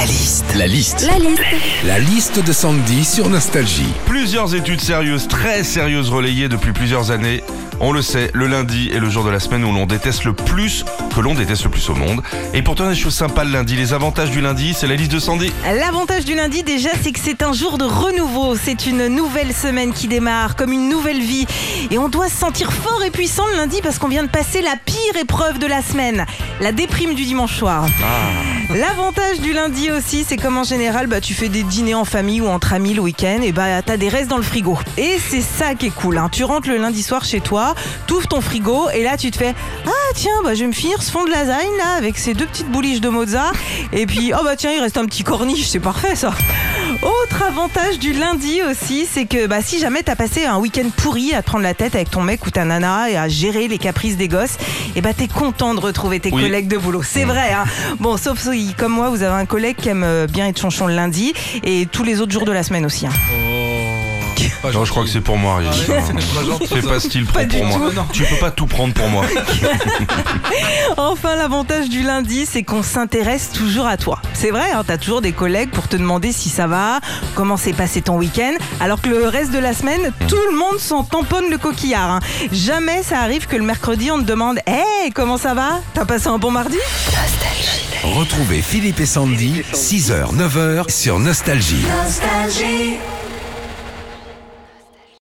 La liste. La liste. La liste. La liste de Sandy sur Nostalgie. Plusieurs études sérieuses, très sérieuses relayées depuis plusieurs années. On le sait, le lundi est le jour de la semaine où l'on déteste le plus, que l'on déteste le plus au monde. Et pourtant, il y a des choses sympas le lundi. Les avantages du lundi, c'est la liste de Sandy. L'avantage du lundi déjà c'est que c'est un jour de renouveau, c'est une nouvelle semaine qui démarre comme une nouvelle vie et on doit se sentir fort et puissant le lundi parce qu'on vient de passer la pire épreuve de la semaine, la déprime du dimanche soir. L'avantage du lundi aussi c'est comme en général bah, tu fais des dîners en famille ou entre amis le week-end et bah t'as des restes dans le frigo. Et c'est ça qui est cool, hein. tu rentres le lundi soir chez toi, t'ouvres ton frigo et là tu te fais ah tiens bah, je vais me finir ce fond de lasagne là avec ces deux petites bouliches de mozza et puis oh bah tiens il reste un petit corniche, c'est parfait ça. Autre avantage du lundi aussi, c'est que bah, si jamais t'as passé un week-end pourri à te prendre la tête avec ton mec ou ta nana et à gérer les caprices des gosses, et bah t'es content de retrouver tes Oui. collègues de boulot. C'est vrai, hein. Bon, sauf si, comme moi, vous avez un collègue qui aime euh, bien être chonchon le lundi et tous les autres jours de la semaine aussi. hein. Non, je crois que c'est pour moi, Ariel. Fais pas style pro pour moi. tout. Tu peux pas tout prendre pour moi. Enfin, l'avantage du lundi, c'est qu'on s'intéresse toujours à toi. C'est vrai, hein, t'as toujours des collègues pour te demander si ça va, comment s'est passé ton week-end, alors que le reste de la semaine, tout le monde s'en tamponne le coquillard. hein. Jamais ça arrive que le mercredi, on te demande Hey, comment ça va? T'as passé un bon mardi Retrouvez Philippe et Sandy, 6h, 9h sur Nostalgie. Nostalgie.